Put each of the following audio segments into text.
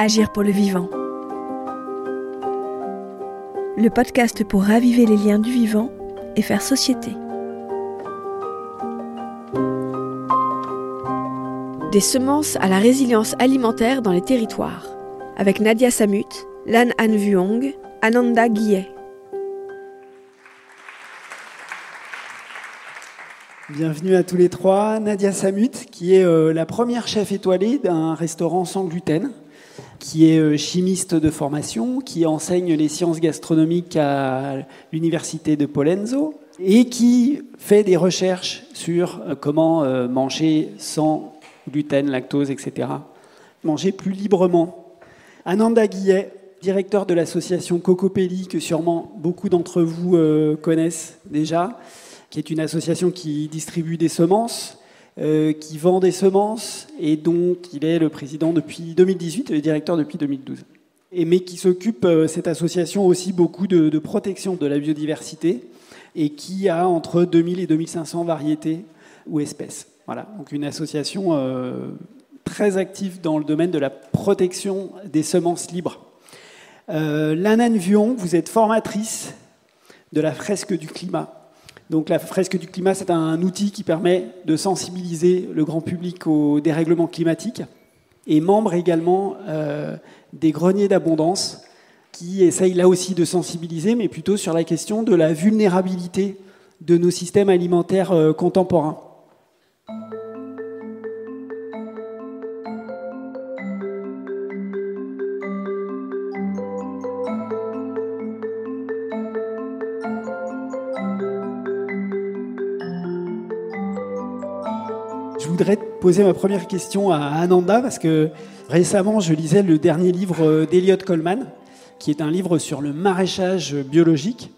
Agir pour le vivant. Le podcast pour raviver les liens du vivant et faire société. Des semences à la résilience alimentaire dans les territoires. Avec Nadia Samut, Lan Han Vuong, Ananda Guillet. Bienvenue à tous les trois. Nadia Samut, qui est euh, la première chef étoilée d'un restaurant sans gluten, qui est euh, chimiste de formation, qui enseigne les sciences gastronomiques à l'université de Polenzo et qui fait des recherches sur euh, comment manger sans gluten, lactose, etc. Manger plus librement. Ananda Guillet, directeur de l'association Cocopelli, que sûrement beaucoup d'entre vous connaissent déjà qui est une association qui distribue des semences, euh, qui vend des semences et dont il est le président depuis 2018 et le directeur depuis 2012. Et, mais qui s'occupe, euh, cette association, aussi beaucoup de, protection de la biodiversité et qui a entre 2000 et 2500 variétés ou espèces. Voilà, donc une association euh, très active dans le domaine de la protection des semences libres. Euh, Lana Vion, vous êtes formatrice de la fresque du climat. Donc la fresque du climat, c'est un outil qui permet de sensibiliser le grand public au dérèglement climatique et membre également euh, des greniers d'abondance qui essayent là aussi de sensibiliser, mais plutôt sur la question de la vulnérabilité de nos systèmes alimentaires euh, contemporains. Voudrais poser ma première question à Ananda parce que récemment, je lisais le dernier livre d'Eliot Coleman, qui est un livre sur le maraîchage biologique.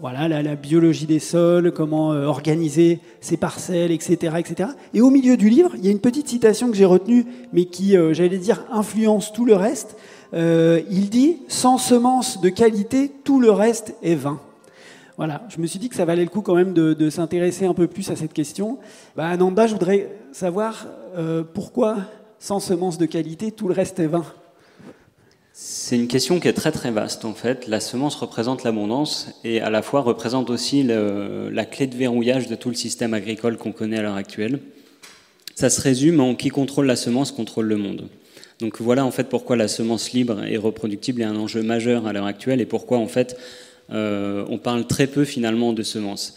Voilà, la, biologie des sols, comment euh, organiser ses parcelles, etc., etc. Et au milieu du livre, il y a une petite citation que j'ai retenue, mais qui, euh, j'allais dire, influence tout le reste. Euh, il dit Sans semences de qualité, tout le reste est vain. Voilà, je me suis dit que ça valait le coup quand même de, s'intéresser un peu plus à cette question. Bah, Ananda, je voudrais savoir euh, pourquoi, sans semences de qualité, tout le reste est vain? C'est une question qui est très très vaste en fait. La semence représente l'abondance et à la fois représente aussi la clé de verrouillage de tout le système agricole qu'on connaît à l'heure actuelle. Ça se résume en qui contrôle la semence contrôle le monde. Donc voilà en fait pourquoi la semence libre et reproductible est un enjeu majeur à l'heure actuelle et pourquoi en fait euh, on parle très peu finalement de semences.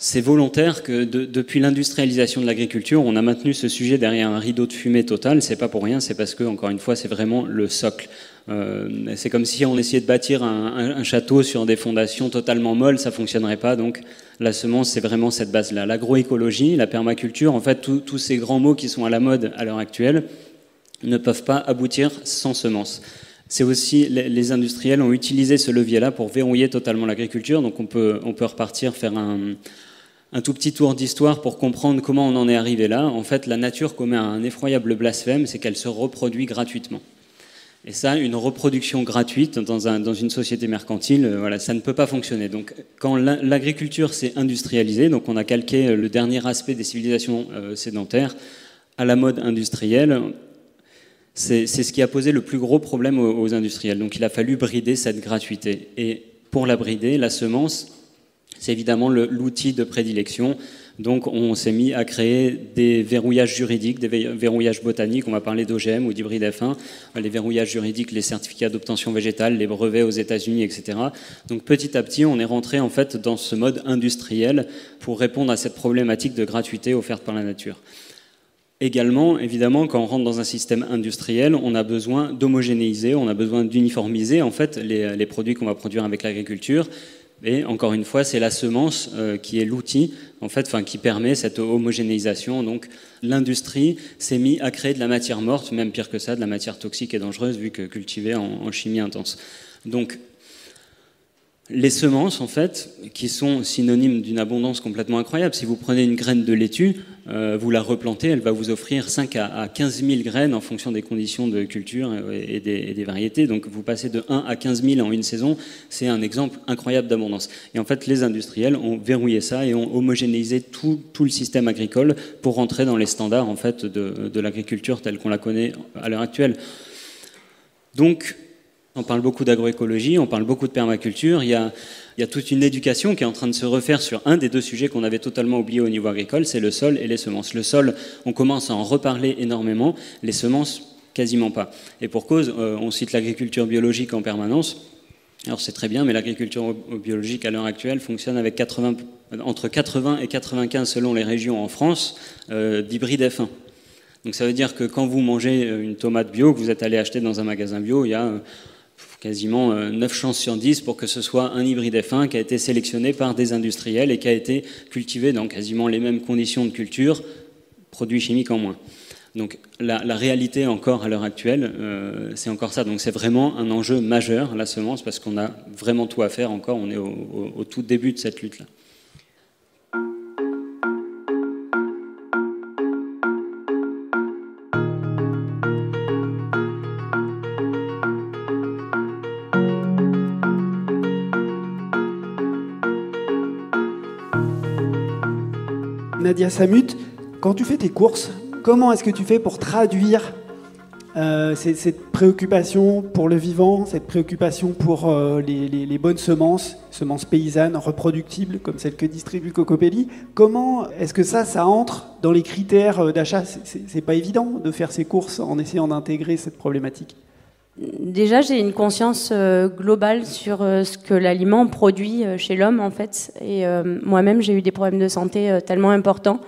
C'est volontaire que depuis l'industrialisation de l'agriculture, on a maintenu ce sujet derrière un rideau de fumée total. C'est pas pour rien, c'est parce que, encore une fois, c'est vraiment le socle. Euh, c'est comme si on essayait de bâtir un, château sur des fondations totalement molles, ça fonctionnerait pas. Donc, la semence, c'est vraiment cette base-là. L'agroécologie, la permaculture, en fait, tous ces grands mots qui sont à la mode à l'heure actuelle ne peuvent pas aboutir sans semences. C'est aussi, les industriels ont utilisé ce levier-là pour verrouiller totalement l'agriculture. Donc on peut, on peut repartir, faire un, un tout petit tour d'histoire pour comprendre comment on en est arrivé là. En fait, la nature commet un effroyable blasphème, c'est qu'elle se reproduit gratuitement. Et ça, une reproduction gratuite dans, un, dans une société mercantile, euh, voilà, ça ne peut pas fonctionner. Donc, quand l'agriculture s'est industrialisée, donc on a calqué le dernier aspect des civilisations euh, sédentaires à la mode industrielle, c'est ce qui a posé le plus gros problème aux, industriels. Donc il a fallu brider cette gratuité. Et pour la brider, la semence, c'est évidemment l'outil de prédilection. Donc on s'est mis à créer des verrouillages juridiques, des verrouillages botaniques, on va parler d'OGM ou d'hybride F1, les verrouillages juridiques, les certificats d'obtention végétale, les brevets aux États-Unis, etc. Donc petit à petit, on est rentré en fait dans ce mode industriel pour répondre à cette problématique de gratuité offerte par la nature. Également, évidemment, quand on rentre dans un système industriel, on a besoin d'homogénéiser, on a besoin d'uniformiser en fait les, produits qu'on va produire avec l'agriculture. Et encore une fois, c'est la semence euh, qui est l'outil en fait, qui permet cette homogénéisation. Donc, l'industrie s'est mise à créer de la matière morte, même pire que ça, de la matière toxique et dangereuse, vu que cultivée en, en chimie intense. Donc, les semences, en fait, qui sont synonymes d'une abondance complètement incroyable. Si vous prenez une graine de laitue, euh, vous la replantez, elle va vous offrir 5 à 15 000 graines en fonction des conditions de culture et des, variétés. Donc vous passez de 1 à 15 000 en une saison, c'est un exemple incroyable d'abondance. Et en fait, les industriels ont verrouillé ça et ont homogénéisé tout, le système agricole pour rentrer dans les standards en fait, de, de l'agriculture telle qu'on la connaît à l'heure actuelle. Donc, on parle beaucoup d'agroécologie, on parle beaucoup de permaculture. Il y, a, toute une éducation qui est en train de se refaire sur un des deux sujets qu'on avait totalement oublié au niveau agricole, c'est le sol et les semences. Le sol, on commence à en reparler énormément, les semences, quasiment pas. Et pour cause, euh, on cite l'agriculture biologique en permanence. Alors c'est très bien, mais l'agriculture biologique à l'heure actuelle fonctionne avec 80, entre 80 et 95 selon les régions en France euh, d'hybrides F1. Donc ça veut dire que quand vous mangez une tomate bio, que vous êtes allé acheter dans un magasin bio, il y a quasiment 9 euh, chances sur 10 pour que ce soit un hybride F1 qui a été sélectionné par des industriels et qui a été cultivé dans quasiment les mêmes conditions de culture, produits chimiques en moins. Donc la, réalité encore à l'heure actuelle, euh, c'est encore ça. Donc c'est vraiment un enjeu majeur, la semence, parce qu'on a vraiment tout à faire encore. On est au tout début de cette lutte-là. Nadia Samut, quand tu fais tes courses, comment est-ce que tu fais pour traduire euh, cette, préoccupation pour le vivant, cette préoccupation pour euh, les, bonnes semences, semences paysannes reproductibles comme celles que distribue Cocopelli? Comment est-ce que ça, ça entre dans les critères euh, d'achat? C'est pas évident de faire ces courses en essayant d'intégrer cette problématique. Déjà, j'ai une conscience globale sur ce que l'aliment produit chez l'homme, en fait. Et moi-même, j'ai eu des problèmes de santé tellement importants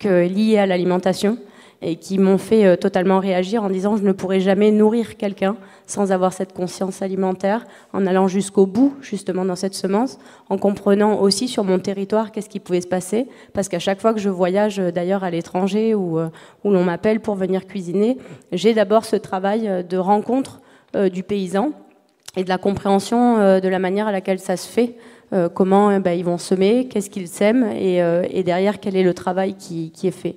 que, liés à l'alimentation et qui m'ont fait euh, totalement réagir en disant je ne pourrai jamais nourrir quelqu'un sans avoir cette conscience alimentaire, en allant jusqu'au bout justement dans cette semence, en comprenant aussi sur mon territoire qu'est-ce qui pouvait se passer, parce qu'à chaque fois que je voyage euh, d'ailleurs à l'étranger ou euh, où l'on m'appelle pour venir cuisiner, j'ai d'abord ce travail de rencontre du paysan et de la compréhension de la manière à laquelle ça se fait. comment ben, ils vont semer, qu'est-ce qu'ils sèment et, derrière quel est le travail qui est fait.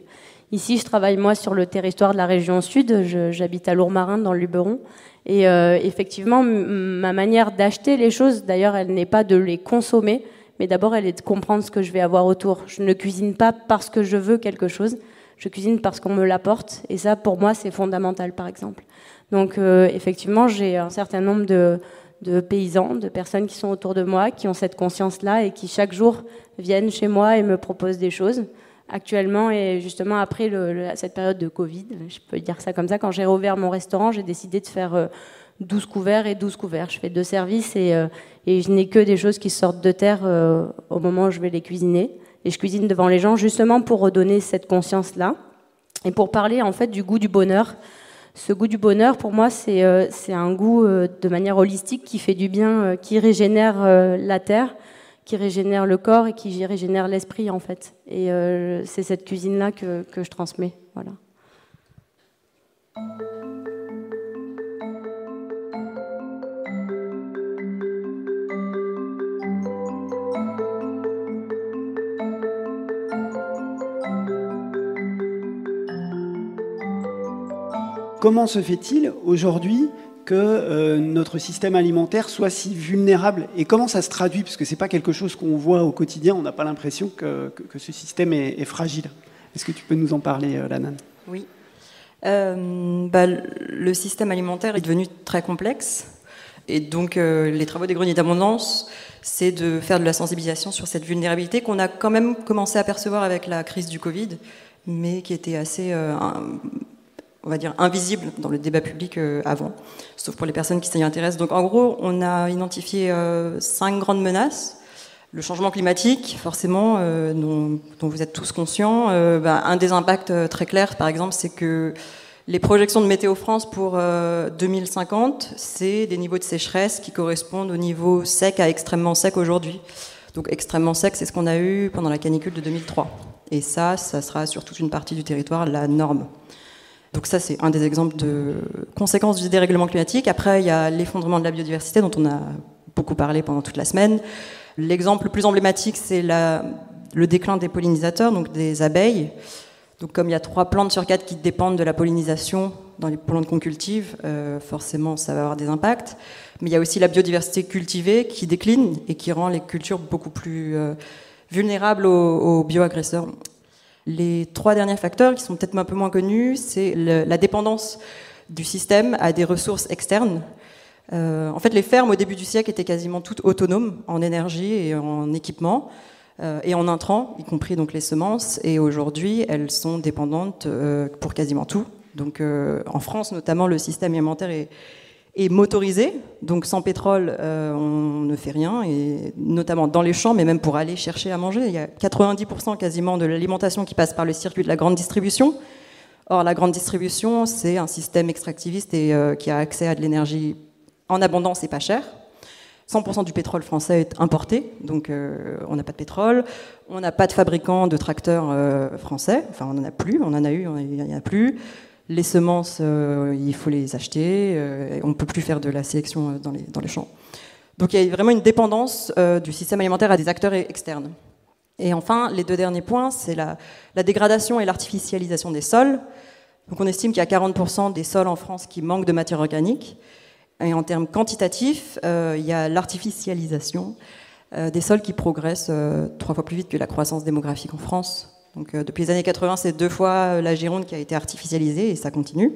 Ici, je travaille moi sur le territoire de la région sud. J'habite à Lourmarin, dans le Luberon. Et euh, effectivement, ma manière d'acheter les choses, d'ailleurs, elle n'est pas de les consommer, mais d'abord, elle est de comprendre ce que je vais avoir autour. Je ne cuisine pas parce que je veux quelque chose. Je cuisine parce qu'on me l'apporte. Et ça, pour moi, c'est fondamental, par exemple. Donc, euh, effectivement, j'ai un certain nombre de, paysans, de personnes qui sont autour de moi, qui ont cette conscience-là et qui chaque jour viennent chez moi et me proposent des choses actuellement et justement après cette période de Covid, je peux dire ça comme ça, quand j'ai rouvert mon restaurant, j'ai décidé de faire 12 euh, couverts et 12 couverts. Je fais deux services et, euh, et je n'ai que des choses qui sortent de terre au moment où je vais les cuisiner. Et je cuisine devant les gens justement pour redonner cette conscience-là et pour parler en fait du goût du bonheur. Ce goût du bonheur, pour moi, c'est un goût de manière holistique qui fait du bien, qui régénère la terre qui régénère le corps et qui régénère l'esprit en fait. Et euh, c'est cette cuisine-là que, que, je transmets. Voilà. Comment se fait-il aujourd'hui que euh, notre système alimentaire soit si vulnérable? Et comment ça se traduit? Parce que ce n'est pas quelque chose qu'on voit au quotidien, on n'a pas l'impression que, ce système est, fragile. Est-ce que tu peux nous en parler, euh, Lanan? Oui. Euh, bah, le système alimentaire est devenu très complexe. Et donc, les travaux des greniers d'abondance, c'est de faire de la sensibilisation sur cette vulnérabilité qu'on a quand même commencé à percevoir avec la crise du Covid, mais qui était assez on va dire, invisible dans le débat public euh, avant, sauf pour les personnes qui s'y intéressent. Donc en gros, on a identifié euh, cinq grandes menaces. Le changement climatique, forcément, euh, dont, vous êtes tous conscients. Bah, un des impacts très clairs, par exemple, c'est que les projections de Météo France pour 2050, c'est des niveaux de sécheresse qui correspondent au niveau sec à extrêmement sec aujourd'hui. Donc extrêmement sec, c'est ce qu'on a eu pendant la canicule de 2003. Et ça, ça sera sur toute une partie du territoire la norme. Donc ça, c'est un des exemples de conséquences du dérèglement climatique. Après, il y a l'effondrement de la biodiversité dont on a beaucoup parlé pendant toute la semaine. L'exemple le plus emblématique, c'est le déclin des pollinisateurs, donc des abeilles. Donc comme il y a trois plantes sur quatre qui dépendent de la pollinisation dans les plantes qu'on cultive, euh, forcément ça va avoir des impacts. Mais il y a aussi la biodiversité cultivée qui décline et qui rend les cultures beaucoup plus euh, vulnérables aux, aux bioagresseurs. Les trois derniers facteurs, qui sont peut-être un peu moins connus, c'est la dépendance du système à des ressources externes. Euh, en fait, les fermes au début du siècle étaient quasiment toutes autonomes en énergie et en équipement euh, et en intrants, y compris donc les semences. Et aujourd'hui, elles sont dépendantes euh, pour quasiment tout. Donc, en France, notamment, le système alimentaire est, est motorisé. Donc, sans pétrole, on ne fait rien, et notamment dans les champs, mais même pour aller chercher à manger. Il y a 90% quasiment de l'alimentation qui passe par le circuit de la grande distribution. Or, la grande distribution, c'est un système extractiviste et qui a accès à de l'énergie en abondance et pas cher. 100% du pétrole français est importé, donc euh, on n'a pas de pétrole. On n'a pas de fabricants de tracteurs euh, français, enfin on n'en a plus, on en a eu, il n'y en a plus. Les semences, euh, il faut les acheter, on ne peut plus faire de la sélection dans les, dans les champs. Donc il y a vraiment une dépendance du système alimentaire à des acteurs externes. Et enfin, les deux derniers points, c'est la, dégradation et l'artificialisation des sols. Donc on estime qu'il y a 40% des sols en France qui manquent de matière organique. Et en termes quantitatifs, euh, il y a l'artificialisation euh, des sols qui progressent euh, trois fois plus vite que la croissance démographique en France. Donc, depuis les années 80, c'est deux fois la Gironde qui a été artificialisée et ça continue.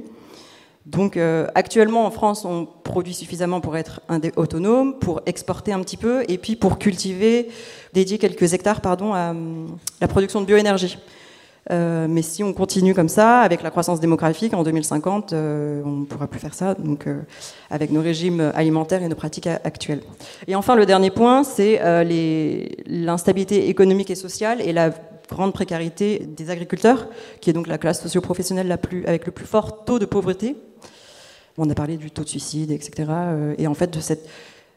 Donc actuellement en France, on produit suffisamment pour être autonome, pour exporter un petit peu et puis pour cultiver, dédier quelques hectares pardon, à la production de bioénergie. Euh, mais si on continue comme ça, avec la croissance démographique, en 2050, euh, on ne pourra plus faire ça, donc euh, avec nos régimes alimentaires et nos pratiques actuelles. Et enfin, le dernier point, c'est l'instabilité économique et sociale et la grande précarité des agriculteurs, qui est donc la classe socio-professionnelle la plus, avec le plus fort taux de pauvreté. On a parlé du taux de suicide, etc. et en fait de cette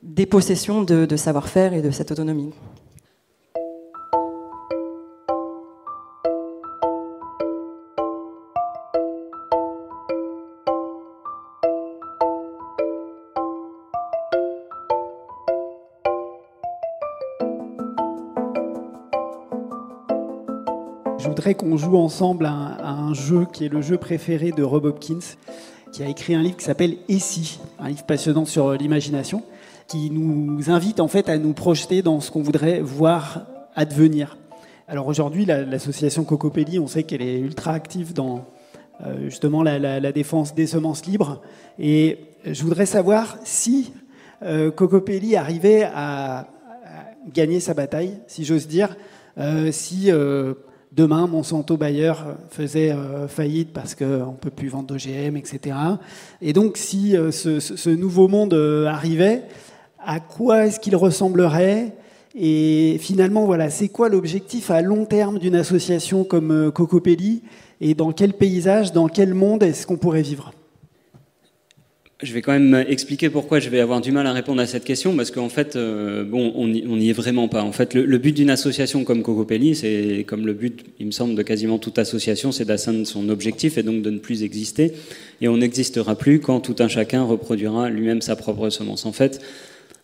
dépossession de savoir-faire et de cette autonomie. Qu'on joue ensemble à un, jeu qui est le jeu préféré de Rob Hopkins, qui a écrit un livre qui s'appelle Et si, un livre passionnant sur l'imagination, qui nous invite en fait à nous projeter dans ce qu'on voudrait voir advenir. Alors aujourd'hui, l'association Cocopelli, on sait qu'elle est ultra active dans euh, justement la, défense des semences libres. Et je voudrais savoir si euh, Cocopelli arrivait à, gagner sa bataille, si j'ose dire, euh, si demain Monsanto Bayer faisait euh, faillite parce qu'on ne peut plus vendre d'OGM, etc. Et donc si euh, ce, nouveau monde euh, arrivait, à quoi est-ce qu'il ressemblerait? Et finalement, voilà, c'est quoi l'objectif à long terme d'une association comme Cocopelli? Et dans quel paysage, dans quel monde est-ce qu'on pourrait vivre? Je vais quand même expliquer pourquoi je vais avoir du mal à répondre à cette question, parce qu'en fait, euh, bon, on n'y est vraiment pas. En fait, le, but d'une association comme Cocopelli, c'est comme le but, il me semble, de quasiment toute association, c'est d'atteindre son objectif et donc de ne plus exister. Et on n'existera plus quand tout un chacun reproduira lui-même sa propre semence. En fait,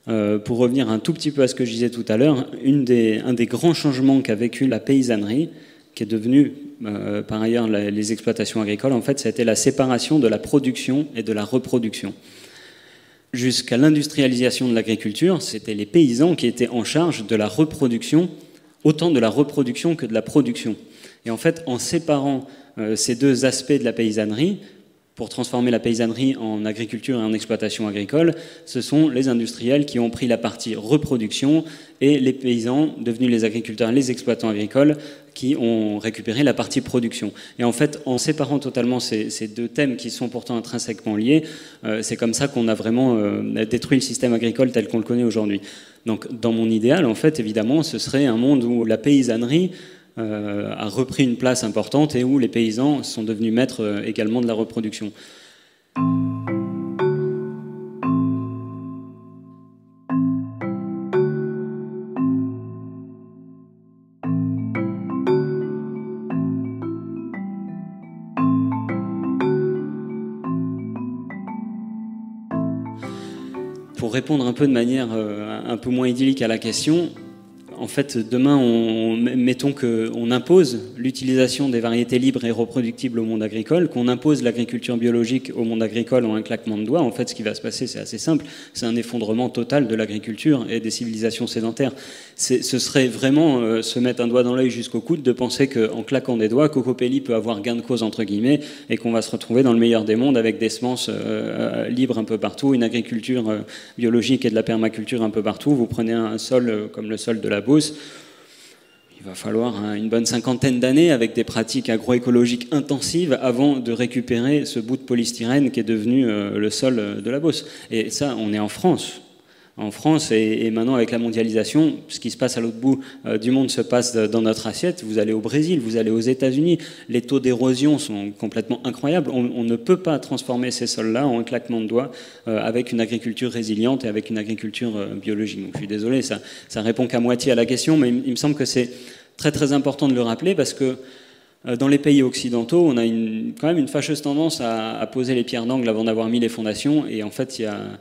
euh, pour revenir un tout petit peu à ce que je disais tout à l'heure, un des grands changements qu'a vécu la paysannerie, qui est devenue euh, par ailleurs les exploitations agricoles, en fait, c'était la séparation de la production et de la reproduction. Jusqu'à l'industrialisation de l'agriculture, c'était les paysans qui étaient en charge de la reproduction, autant de la reproduction que de la production. Et en fait, en séparant euh, ces deux aspects de la paysannerie, pour transformer la paysannerie en agriculture et en exploitation agricole, ce sont les industriels qui ont pris la partie reproduction et les paysans, devenus les agriculteurs, les exploitants agricoles, qui ont récupéré la partie production. Et en fait, en séparant totalement ces, deux thèmes qui sont pourtant intrinsèquement liés, euh, c'est comme ça qu'on a vraiment euh, détruit le système agricole tel qu'on le connaît aujourd'hui. Donc, dans mon idéal, en fait, évidemment, ce serait un monde où la paysannerie a repris une place importante et où les paysans sont devenus maîtres euh, également de la reproduction. Pour répondre un peu de manière euh, un peu moins idyllique à la question, en fait, demain, on, mettons qu'on impose l'utilisation des variétés libres et reproductibles au monde agricole, qu'on impose l'agriculture biologique au monde agricole en un claquement de doigts. En fait, ce qui va se passer, c'est assez simple. C'est un effondrement total de l'agriculture et des civilisations sédentaires. Ce serait vraiment euh, se mettre un doigt dans l'œil jusqu'au coude de penser qu'en claquant des doigts, Cocopelli peut avoir gain de cause, entre guillemets, et qu'on va se retrouver dans le meilleur des mondes avec des semences euh, libres un peu partout, une agriculture euh, biologique et de la permaculture un peu partout. Vous prenez un sol comme le sol de la il va falloir hein, une bonne cinquantaine d'années avec des pratiques agroécologiques intensives avant de récupérer ce bout de polystyrène qui est devenu euh, le sol de la Beauce. Et ça, on est en France en France et, maintenant avec la mondialisation, ce qui se passe à l'autre bout euh, du monde se passe dans notre assiette. Vous allez au Brésil, vous allez aux États-Unis, les taux d'érosion sont complètement incroyables. On, ne peut pas transformer ces sols-là en un claquement de doigts euh, avec une agriculture résiliente et avec une agriculture euh, biologique. Je suis désolé, ça, ça répond qu'à moitié à la question, mais il, me semble que c'est très très important de le rappeler parce que dans les pays occidentaux, on a quand même une fâcheuse tendance à, à poser les pierres d'angle avant d'avoir mis les fondations, et en fait, il y a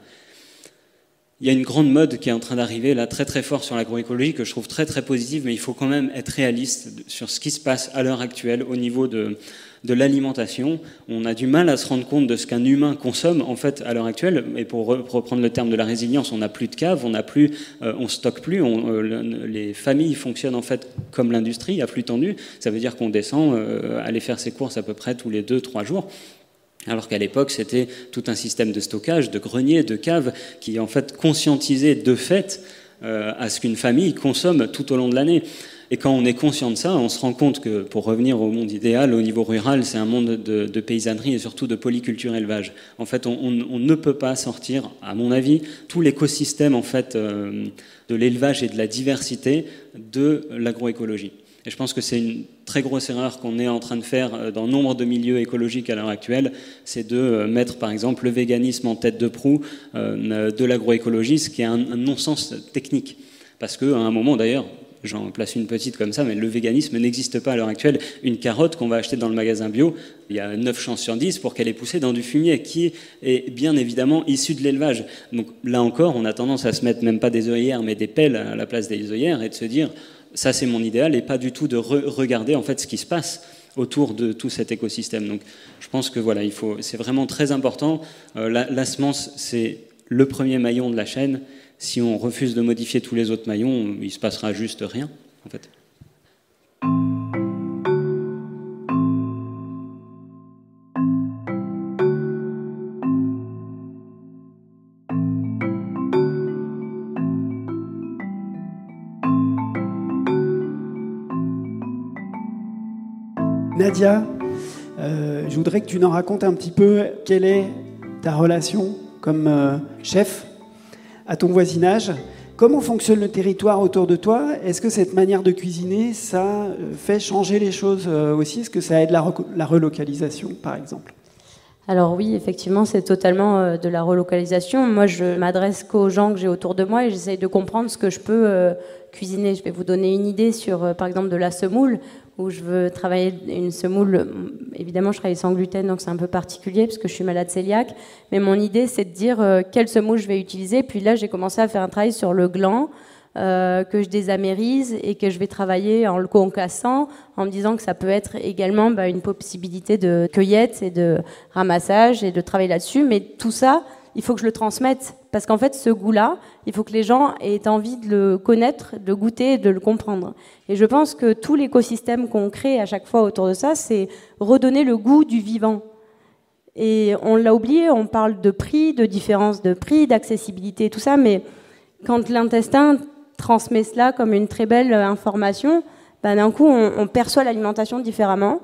il y a une grande mode qui est en train d'arriver là très très fort sur l'agroécologie que je trouve très très positive, mais il faut quand même être réaliste sur ce qui se passe à l'heure actuelle au niveau de, de l'alimentation. On a du mal à se rendre compte de ce qu'un humain consomme en fait à l'heure actuelle. Et pour reprendre le terme de la résilience, on n'a plus de cave, on n'a plus, euh, on stocke plus. Euh, les familles fonctionnent en fait comme l'industrie à flux tendu. Ça veut dire qu'on descend euh, aller faire ses courses à peu près tous les deux trois jours. Alors qu'à l'époque, c'était tout un système de stockage, de greniers, de caves, qui en fait conscientisait de fait euh, à ce qu'une famille consomme tout au long de l'année. Et quand on est conscient de ça, on se rend compte que, pour revenir au monde idéal, au niveau rural, c'est un monde de, paysannerie et surtout de polyculture élevage. En fait, on, ne peut pas sortir, à mon avis, tout l'écosystème en fait euh, de l'élevage et de la diversité de l'agroécologie. Et je pense que c'est une très grosse erreur qu'on est en train de faire euh, dans nombre de milieux écologiques à l'heure actuelle, c'est de euh, mettre par exemple le véganisme en tête de proue euh, de l'agroécologie, ce qui est un, non-sens technique. Parce qu'à un moment d'ailleurs, j'en place une petite comme ça, mais le véganisme n'existe pas à l'heure actuelle. Une carotte qu'on va acheter dans le magasin bio, il y a 9 chances sur 10 pour qu'elle ait poussé dans du fumier, qui est bien évidemment issu de l'élevage. Donc là encore, on a tendance à se mettre même pas des œillères, mais des pelles à la place des œillères, et de se dire, ça c'est mon idéal, et pas du tout de regarder en fait ce qui se passe autour de tout cet écosystème. Donc je pense que voilà, il faut, c'est vraiment très important. Euh, la, semence, c'est le premier maillon de la chaîne. Si on refuse de modifier tous les autres maillons, il se passera juste rien en fait. Nadia, euh, je voudrais que tu nous racontes un petit peu quelle est ta relation comme euh, chef à ton voisinage. Comment fonctionne le territoire autour de toi? Est-ce que cette manière de cuisiner, ça euh, fait changer les choses aussi? Est-ce que ça aide la, relocalisation, par exemple? Alors oui, effectivement, c'est totalement de la relocalisation. Moi, je m'adresse qu'aux gens que j'ai autour de moi et j'essaye de comprendre ce que je peux cuisiner. Je vais vous donner une idée sur, par exemple, de la semoule où je veux travailler une semoule. Évidemment, je travaille sans gluten, donc c'est un peu particulier parce que je suis malade cœliaque. Mais mon idée, c'est de dire euh, quelle semoule je vais utiliser. Puis là, j'ai commencé à faire un travail sur le gland. Euh, que je désamérise et que je vais travailler en le concassant, en me disant que ça peut être également bah, une possibilité de cueillette et de ramassage et de travailler là-dessus. Mais tout ça, il faut que je le transmette. Parce qu'en fait, ce goût-là, il faut que les gens aient envie de le connaître, de goûter, de le comprendre. Et je pense que tout l'écosystème qu'on crée à chaque fois autour de ça, c'est redonner le goût du vivant. Et on l'a oublié, on parle de prix, de différence de prix, d'accessibilité, tout ça, mais quand l'intestin transmet cela comme une très belle information, ben d'un coup, on, perçoit l'alimentation différemment.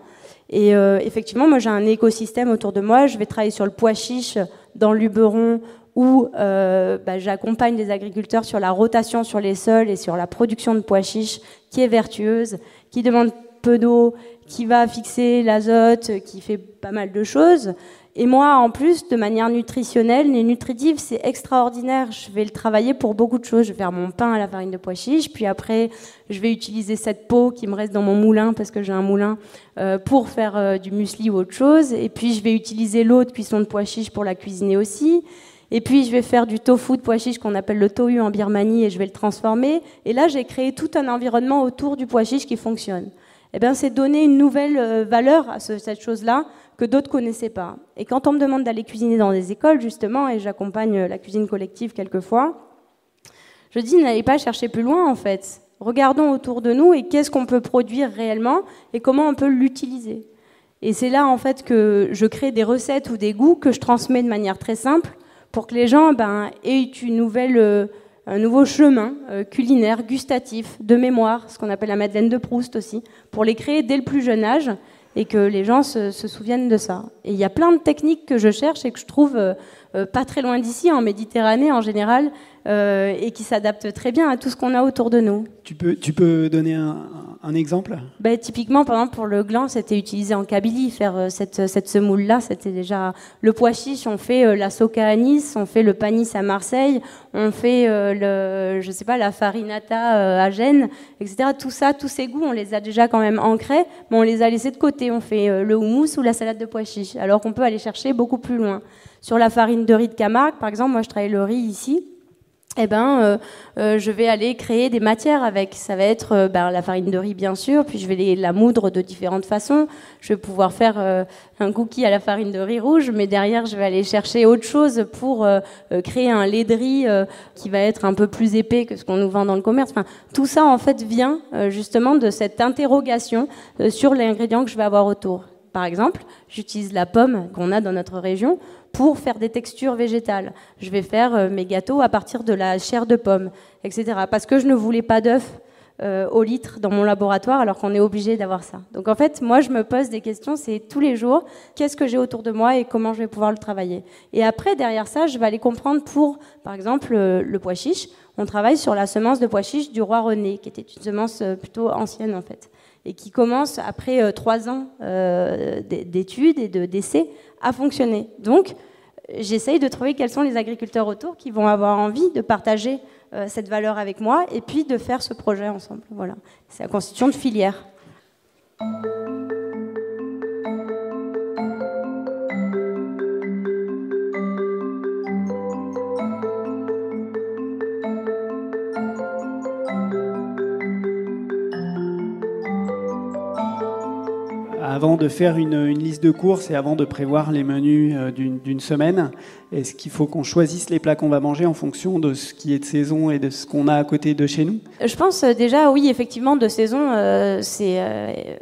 Et euh, effectivement, moi, j'ai un écosystème autour de moi. Je vais travailler sur le pois chiche dans l'Uberon où euh, bah, j'accompagne des agriculteurs sur la rotation sur les sols et sur la production de pois chiches qui est vertueuse, qui demande peu d'eau, qui va fixer l'azote, qui fait pas mal de choses. Et moi, en plus, de manière nutritionnelle et nutritive, c'est extraordinaire. Je vais le travailler pour beaucoup de choses. Je vais faire mon pain à la farine de pois chiches, puis après, je vais utiliser cette peau qui me reste dans mon moulin, parce que j'ai un moulin, euh, pour faire euh, du muesli ou autre chose. Et puis, je vais utiliser l'eau de cuisson de pois chiches pour la cuisiner aussi. Et puis je vais faire du tofu de pois chiche qu'on appelle le tohu en Birmanie et je vais le transformer. Et là, j'ai créé tout un environnement autour du pois chiche qui fonctionne. Eh bien, c'est donner une nouvelle euh, valeur à cette chose-là que d'autres connaissaient pas. Et quand on me demande d'aller cuisiner dans des écoles, justement, et j'accompagne la cuisine collective quelquefois, je dis n'allez pas chercher plus loin en fait. Regardons autour de nous et qu'est-ce qu'on peut produire réellement et comment on peut l'utiliser. Et c'est là en fait que je crée des recettes ou des goûts que je transmets de manière très simple pour que les gens ben, aient une nouvelle, euh, un nouveau chemin euh, culinaire, gustatif, de mémoire, ce qu'on appelle la Madeleine de Proust aussi, pour les créer dès le plus jeune âge et que les gens se, souviennent de ça. Et il y a plein de techniques que je cherche et que je trouve euh, pas très loin d'ici, en Méditerranée en général, euh, et qui s'adapte très bien à tout ce qu'on a autour de nous. Tu peux, tu peux donner un, un exemple? Ben, Typiquement, par exemple, pour le gland, c'était utilisé en Kabylie. Faire euh, cette, cette semoule-là, c'était déjà le pois chiche. On fait euh, la soca à Nice, on fait le panis à Marseille, on fait le, je sais pas, la farinata à Gênes, etc. Tout ça, tous ces goûts, on les a déjà quand même ancrés, mais on les a laissés de côté. On fait le houmous ou la salade de pois chiche, alors qu'on peut aller chercher beaucoup plus loin. Sur la farine de riz de Camargue, par exemple, moi je travaille le riz ici eh ben, euh, euh, je vais aller créer des matières avec. Ça va être euh, ben, la farine de riz, bien sûr, puis je vais la moudre de différentes façons. Je vais pouvoir faire un cookie à la farine de riz rouge, mais derrière, je vais aller chercher autre chose pour créer un lait de riz qui va être un peu plus épais que ce qu'on nous vend dans le commerce. Enfin, tout ça, en fait, vient justement de cette interrogation sur les ingrédients que je vais avoir autour. Par exemple, j'utilise la pomme qu'on a dans notre région pour faire des textures végétales. Je vais faire euh, mes gâteaux à partir de la chair de pomme, etc. Parce que je ne voulais pas d'œufs euh, au litre dans mon laboratoire alors qu'on est obligé d'avoir ça. Donc en fait, moi je me pose des questions, c'est tous les jours, qu'est-ce que j'ai autour de moi et comment je vais pouvoir le travailler. Et après, derrière ça, je vais aller comprendre pour, par exemple, euh, le pois chiche. On travaille sur la semence de pois chiche du roi René, qui était une semence plutôt ancienne en fait, et qui commence après trois ans d'études et de d'essais à fonctionner. Donc, j'essaye de trouver quels sont les agriculteurs autour qui vont avoir envie de partager euh, cette valeur avec moi et puis de faire ce projet ensemble. Voilà, c'est la constitution de filière. Avant de faire une, liste de courses et avant de prévoir les menus euh, d'une semaine, est-ce qu'il faut qu'on choisisse les plats qu'on va manger en fonction de ce qui est de saison et de ce qu'on a à côté de chez nous? Je pense euh, déjà, oui, effectivement, de saison, euh, c'est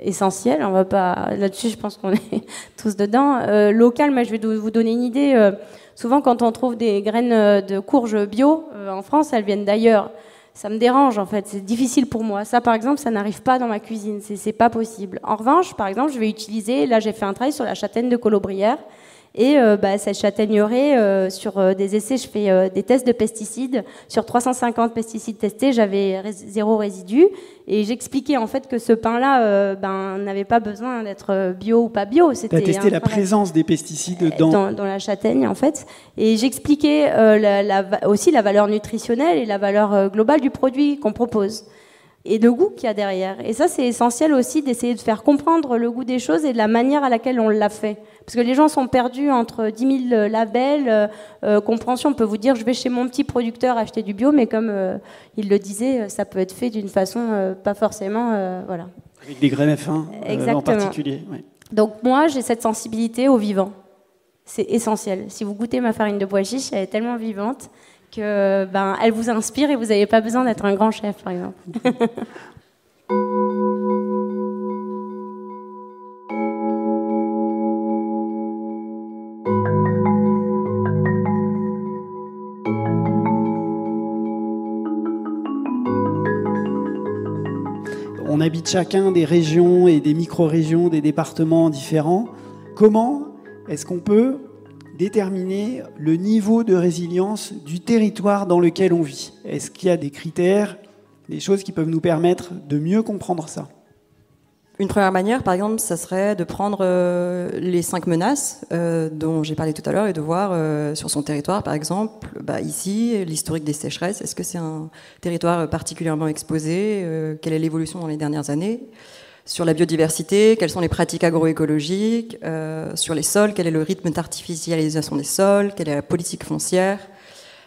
essentiel. On va pas là-dessus, je pense qu'on est tous dedans. local, moi, je vais vous donner une idée. souvent, quand on trouve des graines de courge bio en France, elles viennent d'ailleurs ça me dérange en fait, c'est difficile pour moi. Ça par exemple, ça n'arrive pas dans ma cuisine, c'est pas possible. En revanche, par exemple, je vais utiliser, là j'ai fait un travail sur la châtaigne de Colobrière, et euh, bah, cette châtaigneraie, euh, sur euh, des essais, je fais des tests de pesticides. Sur 350 pesticides testés, j'avais zéro résidu. Et j'expliquais en fait que ce pain-là ben, n'avait pas besoin d'être bio ou pas bio. As testé la présence des pesticides dans... dans... la châtaigne en fait. Et j'expliquais la, aussi la valeur nutritionnelle et la valeur globale du produit qu'on propose et le goût qu'il y a derrière. Et ça, c'est essentiel aussi d'essayer de faire comprendre le goût des choses et de la manière à laquelle on l'a fait. Parce que les gens sont perdus entre 10 000 labels, euh, euh, compréhension. On peut vous dire, je vais chez mon petit producteur acheter du bio, mais comme euh, il le disait, ça peut être fait d'une façon pas forcément, voilà. Avec des graines F1 en particulier. Donc moi, j'ai cette sensibilité au vivant. C'est essentiel. Si vous goûtez ma farine de bois chiche, elle est tellement vivante que ben, elle vous inspire et vous n'avez pas besoin d'être un grand chef, par exemple. On habite chacun des régions et des micro-régions, des départements différents. Comment est-ce qu'on peut déterminer le niveau de résilience du territoire dans lequel on vit. Est-ce qu'il y a des critères, des choses qui peuvent nous permettre de mieux comprendre ça? Une première manière, par exemple, ça serait de prendre euh, les cinq menaces euh, dont j'ai parlé tout à l'heure et de voir euh, sur son territoire, par exemple, bah, ici, l'historique des sécheresses. Est-ce que c'est un territoire particulièrement exposé? Quelle est l'évolution dans les dernières années? Sur la biodiversité, quelles sont les pratiques agroécologiques, euh, sur les sols, quel est le rythme d'artificialisation des sols, quelle est la politique foncière,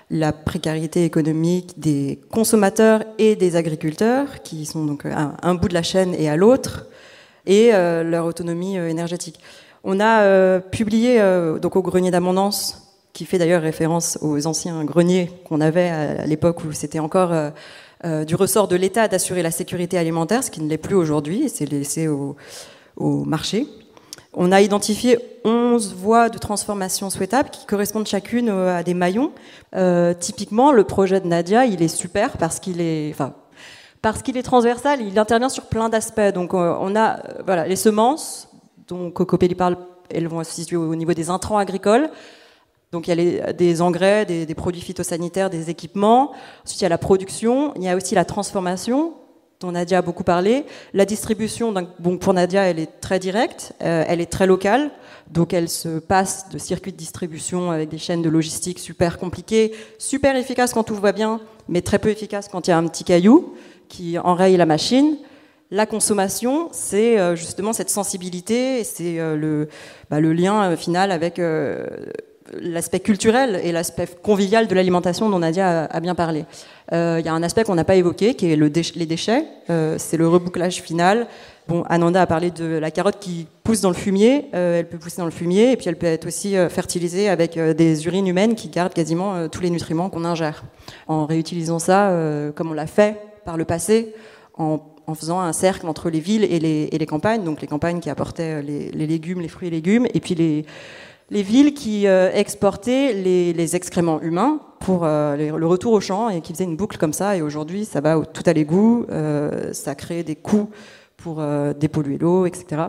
la précarité économique des consommateurs et des agriculteurs, qui sont donc à un bout de la chaîne et à l'autre, et euh, leur autonomie euh, énergétique. On a publié donc au grenier d'abondance, qui fait d'ailleurs référence aux anciens greniers qu'on avait à l'époque où c'était encore euh, du ressort de l'État d'assurer la sécurité alimentaire, ce qui ne l'est plus aujourd'hui, et c'est laissé au, marché. On a identifié 11 voies de transformation souhaitables qui correspondent chacune à des maillons. Euh, typiquement, le projet de Nadia, il est super parce qu'il est, enfin, parce qu'il est transversal, il intervient sur plein d'aspects. Donc, euh, on a voilà, les semences, dont Coco Pelli parle, elles vont se situer au niveau des intrants agricoles. Donc il y a des engrais, des, produits phytosanitaires, des équipements. Ensuite il y a la production, il y a aussi la transformation dont Nadia a beaucoup parlé. La distribution, bon, pour Nadia, elle est très directe, euh, elle est très locale. Donc elle se passe de circuits de distribution avec des chaînes de logistique super compliquées, super efficaces quand tout va bien, mais très peu efficaces quand il y a un petit caillou qui enraye la machine. La consommation, c'est euh, justement cette sensibilité, c'est euh, bah, le, lien final avec l'aspect culturel et l'aspect convivial de l'alimentation dont Nadia a, bien parlé. Euh, il y a un aspect qu'on n'a pas évoqué, qui est le les déchets. Euh, c'est le rebouclage final. Bon, Ananda a parlé de la carotte qui pousse dans le fumier. Euh, elle peut pousser dans le fumier et puis elle peut être aussi fertilisée avec des urines humaines qui gardent quasiment tous les nutriments qu'on ingère. En réutilisant ça, comme on l'a fait par le passé, en, faisant un cercle entre les villes et les, et les, campagnes, donc les campagnes qui apportaient les légumes, les fruits et légumes, et puis les les villes qui euh, exportaient les, excréments humains pour euh, le retour au champ et qui faisaient une boucle comme ça. Et aujourd'hui, ça va tout à l'égout, euh, ça crée des coûts pour dépolluer l'eau, etc.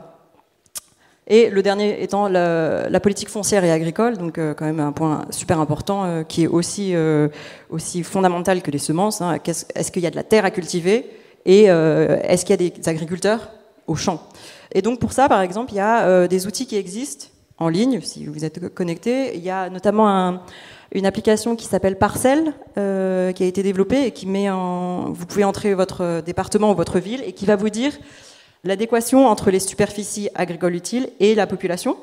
Et le dernier étant la, politique foncière et agricole, donc quand même un point super important qui est aussi, aussi fondamental que les semences. Hein. Est-ce qu'il y a de la terre à cultiver et est-ce qu'il y a des agriculteurs au champ? Et donc pour ça, par exemple, il y a des outils qui existent en ligne, si vous êtes connecté. Il y a notamment une application qui s'appelle Parcel, euh, qui a été développée et qui met en. Vous pouvez entrer votre département ou votre ville et qui va vous dire l'adéquation entre les superficies agricoles utiles et la population.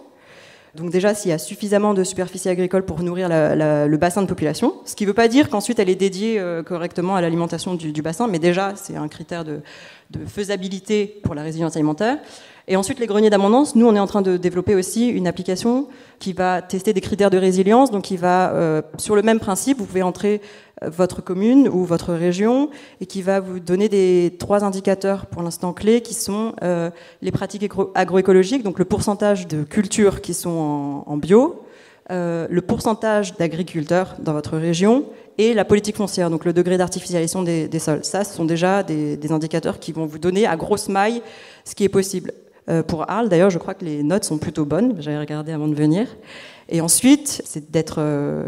Donc déjà, s'il y a suffisamment de superficie agricole pour nourrir le bassin de population, ce qui ne veut pas dire qu'ensuite elle est dédiée euh, correctement à l'alimentation du, bassin, mais déjà c'est un critère de, faisabilité pour la résilience alimentaire. Et ensuite, les greniers d'abondance, nous, on est en train de développer aussi une application qui va tester des critères de résilience. Donc, qui va, euh, sur le même principe, vous pouvez entrer votre commune ou votre région et qui va vous donner des trois indicateurs pour l'instant clés qui sont euh, les pratiques agroécologiques, donc le pourcentage de cultures qui sont en, bio, le pourcentage d'agriculteurs dans votre région et la politique foncière, donc le degré d'artificialisation des, sols. Ça, ce sont déjà des indicateurs qui vont vous donner à grosse maille ce qui est possible. Euh, pour Arles, d'ailleurs, je crois que les notes sont plutôt bonnes. J'avais regardé avant de venir. Et ensuite, c'est d'être euh,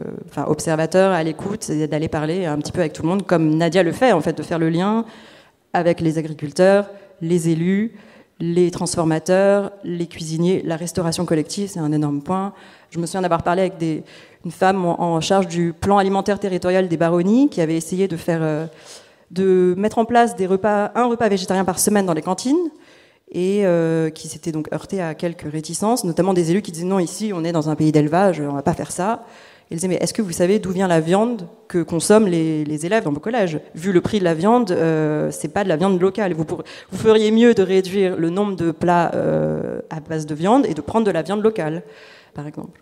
observateur, à l'écoute, c'est d'aller parler un petit peu avec tout le monde, comme Nadia le fait, en fait, de faire le lien avec les agriculteurs, les élus, les transformateurs, les cuisiniers, la restauration collective, c'est un énorme point. Je me souviens d'avoir parlé avec une femme en, charge du plan alimentaire territorial des baronnies qui avait essayé de faire, euh, de mettre en place des repas, un repas végétarien par semaine dans les cantines et euh, qui s'était donc heurté à quelques réticences, notamment des élus qui disaient non, ici on est dans un pays d'élevage, on va pas faire ça. Ils disaient mais est-ce que vous savez d'où vient la viande que consomment les, élèves dans vos collèges Vu le prix de la viande, euh, c'est pas de la viande locale. Vous, feriez mieux de réduire le nombre de plats euh, à base de viande et de prendre de la viande locale, par exemple.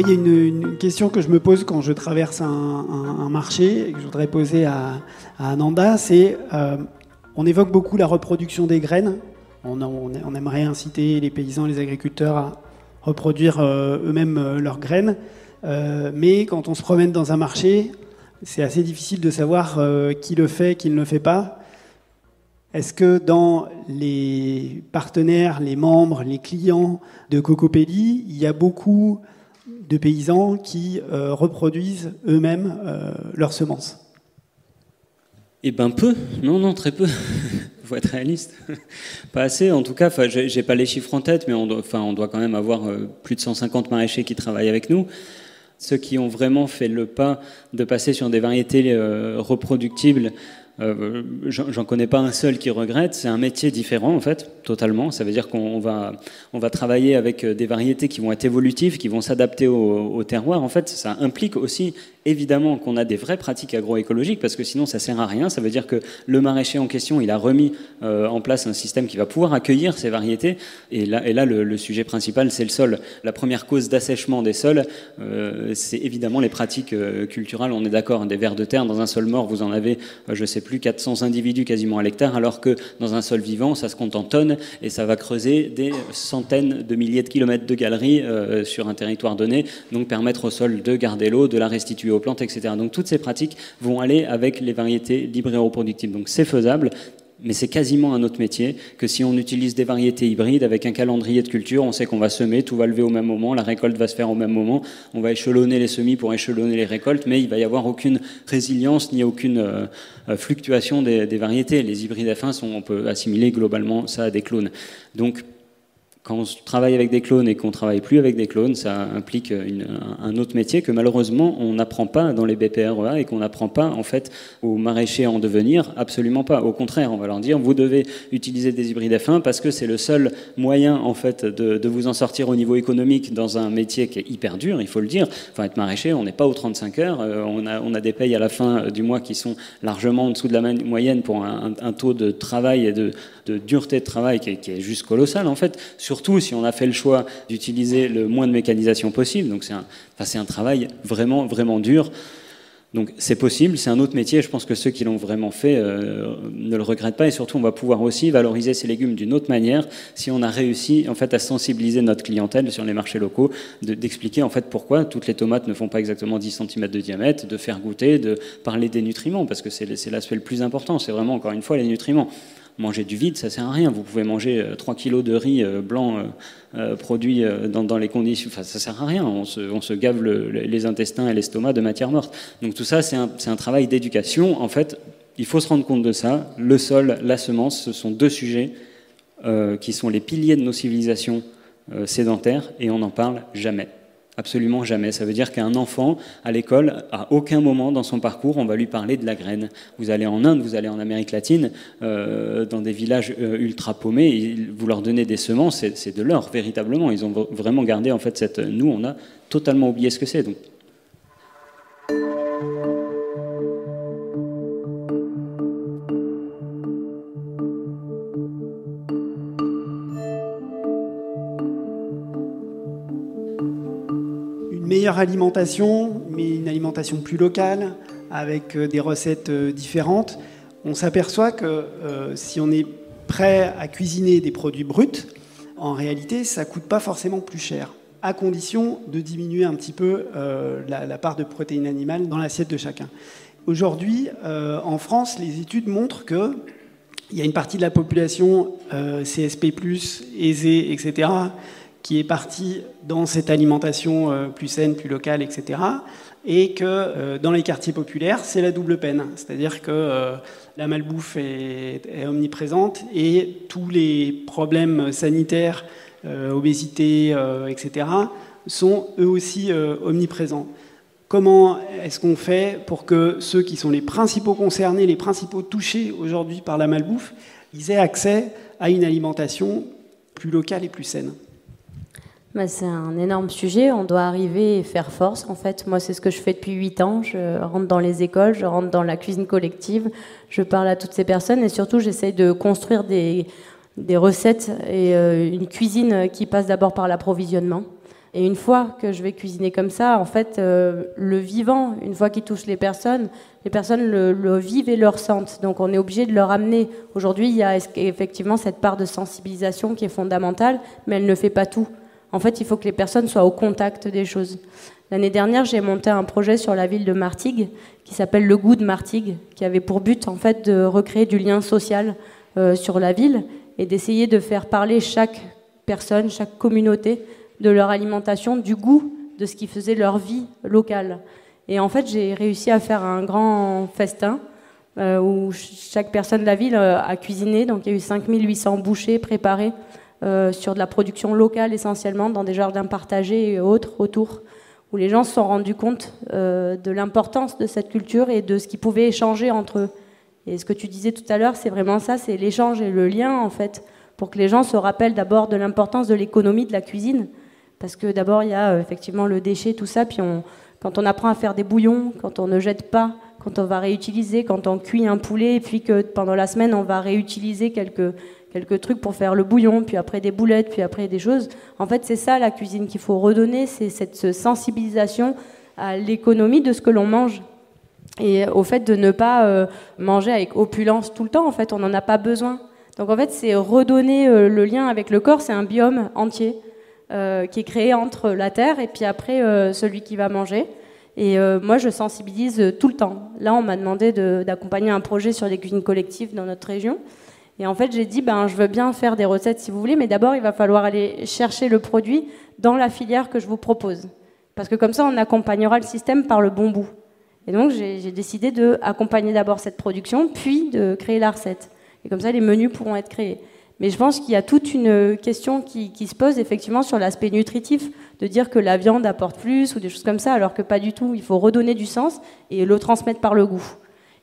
Il y a une, question que je me pose quand je traverse un, marché et que je voudrais poser à, Ananda, c'est euh, on évoque beaucoup la reproduction des graines. On, aimerait inciter les paysans, les agriculteurs à reproduire euh, eux-mêmes euh, leurs graines. mais quand on se promène dans un marché, c'est assez difficile de savoir qui le fait, qui ne le fait pas. Est-ce que dans les partenaires, les membres, les clients de Cocopelli, il y a beaucoup de paysans qui euh, reproduisent eux-mêmes euh, leurs semences Eh bien peu, non, non, très peu. faut être réaliste. pas assez, en tout cas. Enfin, j'ai pas les chiffres en tête, mais on doit, enfin, on doit quand même avoir plus de 150 maraîchers qui travaillent avec nous. Ceux qui ont vraiment fait le pas de passer sur des variétés reproductibles euh, j'en connais pas un seul qui regrette. C'est un métier différent en fait, totalement. Ça veut dire qu'on va, on va travailler avec euh, des variétés qui vont être évolutives, qui vont s'adapter au, terroir. En fait, ça implique aussi évidemment qu'on a des vraies pratiques agroécologiques parce que sinon ça sert à rien. Ça veut dire que le maraîcher en question, il a remis euh, en place un système qui va pouvoir accueillir ces variétés. Et là, le, sujet principal, c'est le sol. La première cause d'assèchement des sols, c'est évidemment les pratiques culturelles. On est d'accord. Des vers de terre dans un sol mort, vous en avez, je sais plus, 400 individus quasiment à l'hectare, alors que dans un sol vivant, ça se compte en tonnes et ça va creuser des centaines de milliers de kilomètres de galeries sur un territoire donné, donc permettre au sol de garder l'eau, de la restituer aux plantes, etc. Donc toutes ces pratiques vont aller avec les variétés libres et reproductibles. Donc c'est faisable, mais c'est quasiment un autre métier que si on utilise des variétés hybrides avec un calendrier de culture, on sait qu'on va semer, tout va lever au même moment, la récolte va se faire au même moment, on va échelonner les semis pour échelonner les récoltes, mais il va y avoir aucune résilience ni aucune euh, fluctuation des, variétés. Les hybrides F1, on peut assimiler globalement ça à des clones. Donc quand on travaille avec des clones et qu'on travaille plus avec des clones, ça implique un autre métier que malheureusement on n'apprend pas dans les BPREA et qu'on n'apprend pas en fait aux maraîchers en devenir, absolument pas. Au contraire, on va leur dire vous devez utiliser des hybrides F1 parce que c'est le seul moyen en fait de, vous en sortir au niveau économique dans un métier qui est hyper dur, il faut le dire. Enfin, être maraîcher, on n'est pas aux 35 heures, euh, on a, on a des payes à la fin du mois qui sont largement en dessous de la moyenne pour un, taux de travail et de, dureté de travail qui est, qui est juste colossal en fait surtout si on a fait le choix d'utiliser le moins de mécanisation possible. Donc c'est un, un travail vraiment, vraiment dur. Donc c'est possible, c'est un autre métier. Je pense que ceux qui l'ont vraiment fait euh, ne le regrettent pas. Et surtout, on va pouvoir aussi valoriser ces légumes d'une autre manière si on a réussi en fait à sensibiliser notre clientèle sur les marchés locaux, d'expliquer en fait pourquoi toutes les tomates ne font pas exactement 10 cm de diamètre, de faire goûter, de parler des nutriments parce que c'est l'aspect le plus important. C'est vraiment encore une fois les nutriments manger du vide, ça sert à rien. Vous pouvez manger 3 euh, kilos de riz euh, blanc euh, produit dans, les conditions. Enfin, ça sert à rien. On se, gave les intestins et l'estomac de matière morte. Donc tout ça, c'est un, travail d'éducation. En fait, il faut se rendre compte de ça. Le sol, la semence, ce sont deux sujets qui sont les piliers de nos civilisations sédentaires et on n'en parle jamais. Absolument jamais. Ça veut dire qu'un enfant, à l'école, à aucun moment dans son parcours, on va lui parler de la graine. Vous allez en Inde, vous allez en Amérique latine, euh, dans des villages euh, ultra paumés, vous leur donnez des semences, c'est de l'or, véritablement. Ils ont vraiment gardé, en fait, cette... Nous, on a totalement oublié ce que c'est. Meilleure alimentation, mais une alimentation plus locale, avec euh, des recettes euh, différentes, on s'aperçoit que euh, si on est prêt à cuisiner des produits bruts, en réalité, ça coûte pas forcément plus cher, à condition de diminuer un petit peu la, part de protéines animales dans l'assiette de chacun. Aujourd'hui, en France, les études montrent que il y a une partie de la population CSP+, aisée, etc., qui est parti dans cette alimentation euh, plus saine, plus locale, etc. Et que euh, dans les quartiers populaires, c'est la double peine. C'est-à-dire que euh, la malbouffe est, omniprésente et tous les problèmes sanitaires, obésité, etc., sont eux aussi omniprésents. Comment est-ce qu'on fait pour que ceux qui sont les principaux concernés, les principaux touchés aujourd'hui par la malbouffe, aient accès à une alimentation plus locale et plus saine? Bah, c'est un énorme sujet. On doit arriver et faire force. En fait, moi, c'est ce que je fais depuis 8 ans. Je rentre dans les écoles, je rentre dans la cuisine collective, je parle à toutes ces personnes et surtout, j'essaye de construire des, recettes et euh, une cuisine qui passe d'abord par l'approvisionnement. Et une fois que je vais cuisiner comme ça, en fait, euh, le vivant, une fois qu'il touche les personnes, les personnes le, le, vivent et le ressentent. Donc on est obligé de leur amener. Aujourd'hui, il y a effectivement cette part de sensibilisation qui est fondamentale, mais elle ne fait pas tout. En fait, il faut que les personnes soient au contact des choses. L'année dernière, j'ai monté un projet sur la ville de Martigues qui s'appelle Le goût de Martigues, qui avait pour but en fait de recréer du lien social euh, sur la ville et d'essayer de faire parler chaque personne, chaque communauté de leur alimentation, du goût de ce qui faisait leur vie locale. Et en fait, j'ai réussi à faire un grand festin où chaque personne de la ville a cuisiné. Donc il y a eu 5800 bouchées préparées sur de la production locale essentiellement, dans des jardins partagés et autres autour, où les gens se sont rendus compte de l'importance de cette culture et de ce qu'ils pouvaient échanger entre eux. Et ce que tu disais tout à l'heure, c'est vraiment ça, c'est l'échange et le lien en fait, pour que les gens se rappellent d'abord de l'importance de l'économie de la cuisine, parce que d'abord il y a effectivement le déchet, tout ça, puis on, quand on apprend à faire des bouillons, quand on ne jette pas, quand on va réutiliser, quand on cuit un poulet, et puis que pendant la semaine, on va réutiliser quelques, quelques trucs pour faire le bouillon, puis après des boulettes, puis après des choses. En fait, c'est ça la cuisine qu'il faut redonner, c'est cette sensibilisation à l'économie de ce que l'on mange et au fait de ne pas euh, manger avec opulence tout le temps. En fait, on n'en a pas besoin. Donc en fait, c'est redonner euh, le lien avec le corps. C'est un biome entier. Euh, qui est créé entre la terre et puis après celui qui va manger. Et moi, je sensibilise tout le temps. Là, on m'a demandé d'accompagner un projet sur les cuisines collectives dans notre région. Et en fait, j'ai dit, ben, je veux bien faire des recettes si vous voulez, mais d'abord, il va falloir aller chercher le produit dans la filière que je vous propose. Parce que comme ça, on accompagnera le système par le bon bout. Et donc, j'ai décidé d'accompagner d'abord cette production, puis de créer la recette. Et comme ça, les menus pourront être créés. Mais je pense qu'il y a toute une question qui, se pose effectivement sur l'aspect nutritif, de dire que la viande apporte plus ou des choses comme ça, alors que pas du tout. Il faut redonner du sens et le transmettre par le goût.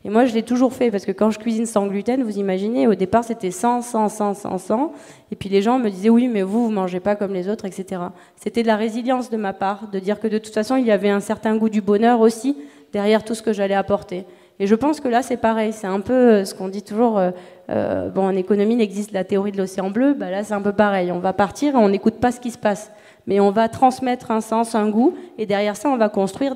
Et moi, je l'ai toujours fait parce que quand je cuisine sans gluten, vous imaginez, au départ, c'était sans, sans, sans, sans, sans. Et puis les gens me disaient, oui, mais vous, vous mangez pas comme les autres, etc. C'était de la résilience de ma part, de dire que de toute façon, il y avait un certain goût du bonheur aussi derrière tout ce que j'allais apporter. Et je pense que là, c'est pareil. C'est un peu euh, ce qu'on dit toujours. Euh, euh, bon, en économie, il existe la théorie de l'océan bleu. Bah, là, c'est un peu pareil. On va partir et on n'écoute pas ce qui se passe. Mais on va transmettre un sens, un goût. Et derrière ça, on va construire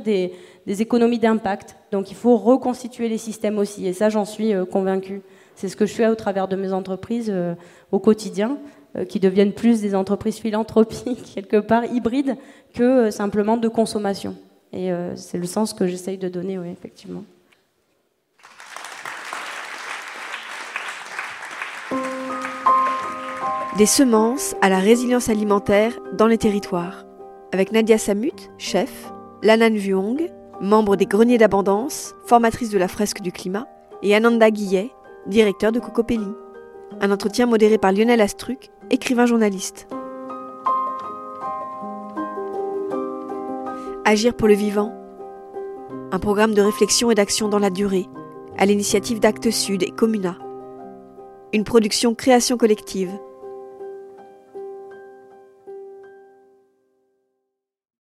des, économies d'impact. Donc, il faut reconstituer les systèmes aussi. Et ça, j'en suis convaincue. C'est ce que je fais au travers de mes entreprises au quotidien, qui deviennent plus des entreprises philanthropiques, quelque part hybrides, que simplement de consommation. Et c'est le sens que j'essaye de donner, oui, effectivement. Des semences à la résilience alimentaire dans les territoires. Avec Nadia Samut, chef, Lanan Vuong, membre des Greniers d'Abondance, formatrice de la fresque du climat, et Ananda Guillet, directeur de Cocopelli. Un entretien modéré par Lionel Astruc, écrivain journaliste. Agir pour le vivant. Un programme de réflexion et d'action dans la durée, à l'initiative d'Actes Sud et Comuna. Une production création collective